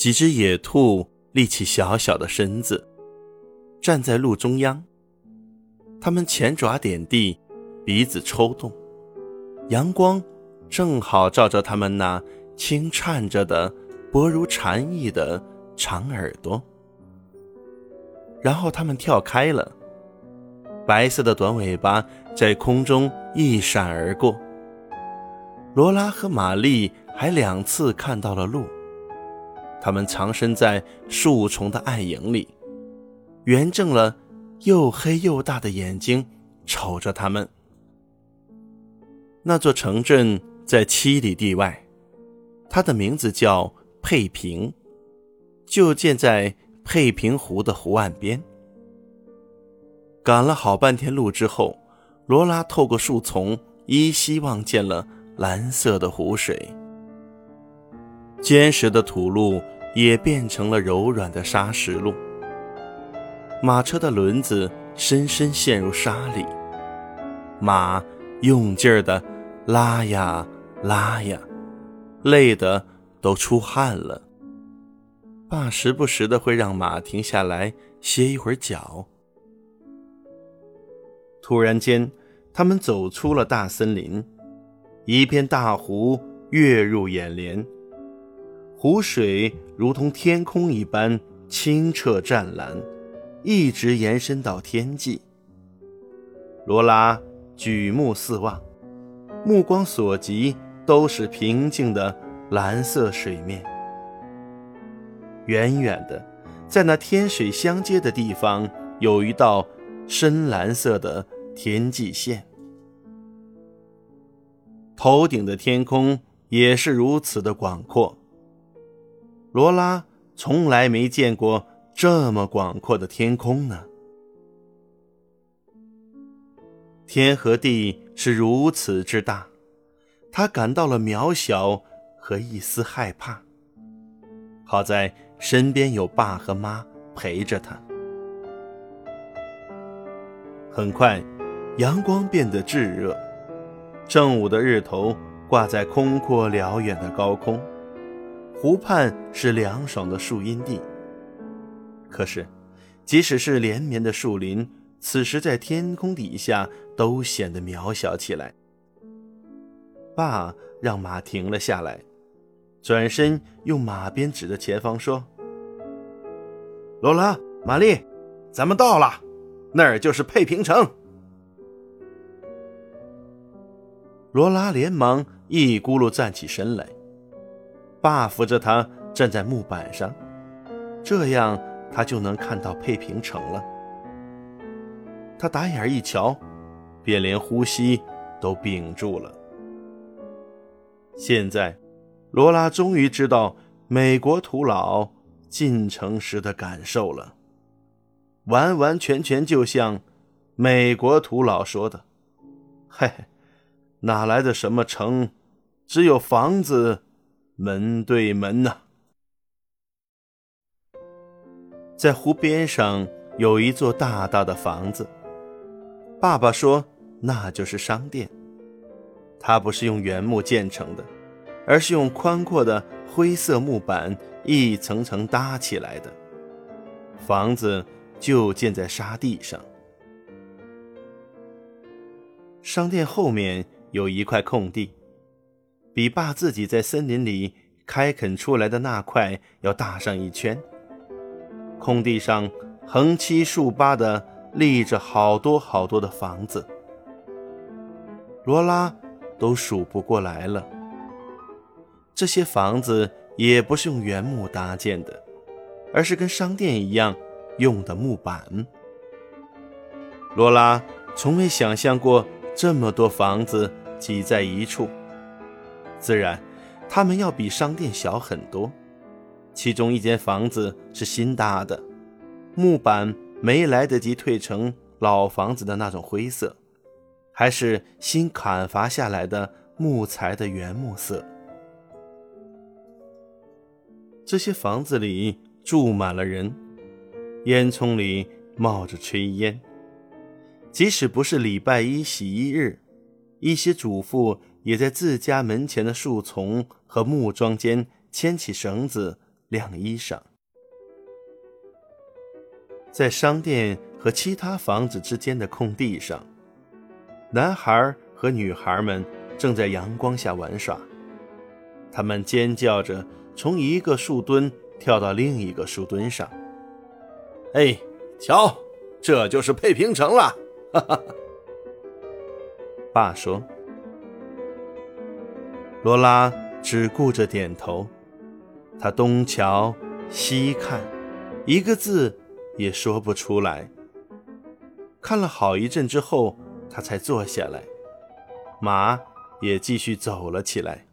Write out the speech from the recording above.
几只野兔立起小小的身子，站在路中央。它们前爪点地，鼻子抽动，阳光正好照着它们那轻颤着的、薄如蝉翼的长耳朵。然后它们跳开了，白色的短尾巴在空中一闪而过。罗拉和玛丽还两次看到了鹿，他们藏身在树丛的暗影里，圆睁了又黑又大的眼睛，瞅着他们。那座城镇在七里地外，它的名字叫佩平，就建在。佩平湖的湖岸边，赶了好半天路之后，罗拉透过树丛依稀望见了蓝色的湖水。坚实的土路也变成了柔软的沙石路。马车的轮子深深陷入沙里，马用劲儿的拉呀拉呀，累得都出汗了。爸时不时的会让马停下来歇一会儿脚。突然间，他们走出了大森林，一片大湖跃入眼帘，湖水如同天空一般清澈湛蓝，一直延伸到天际。罗拉举目四望，目光所及都是平静的蓝色水面。远远的，在那天水相接的地方，有一道深蓝色的天际线。头顶的天空也是如此的广阔。罗拉从来没见过这么广阔的天空呢。天和地是如此之大，他感到了渺小和一丝害怕。好在。身边有爸和妈陪着他。很快，阳光变得炙热，正午的日头挂在空阔辽远的高空，湖畔是凉爽的树荫地。可是，即使是连绵的树林，此时在天空底下都显得渺小起来。爸让马停了下来。转身用马鞭指着前方说：“罗拉，玛丽，咱们到了，那儿就是佩平城。”罗拉连忙一咕噜站起身来，爸扶着他站在木板上，这样他就能看到佩平城了。他打眼一瞧，便连呼吸都屏住了。现在。罗拉终于知道美国土佬进城时的感受了，完完全全就像美国土佬说的：“嘿，哪来的什么城，只有房子，门对门呐。”在湖边上有一座大大的房子，爸爸说那就是商店，它不是用原木建成的。而是用宽阔的灰色木板一层层搭起来的房子，就建在沙地上。商店后面有一块空地，比爸自己在森林里开垦出来的那块要大上一圈。空地上横七竖八的立着好多好多的房子，罗拉都数不过来了。这些房子也不是用原木搭建的，而是跟商店一样用的木板。罗拉从未想象过这么多房子挤在一处，自然，它们要比商店小很多。其中一间房子是新搭的，木板没来得及褪成老房子的那种灰色，还是新砍伐下来的木材的原木色。这些房子里住满了人，烟囱里冒着炊烟。即使不是礼拜一洗衣日，一些主妇也在自家门前的树丛和木桩间牵起绳子，晾衣裳。在商店和其他房子之间的空地上，男孩和女孩们正在阳光下玩耍。他们尖叫着从一个树墩跳到另一个树墩上。哎，瞧，这就是佩平城了！哈哈。爸说。罗拉只顾着点头，她东瞧西看，一个字也说不出来。看了好一阵之后，他才坐下来，马也继续走了起来。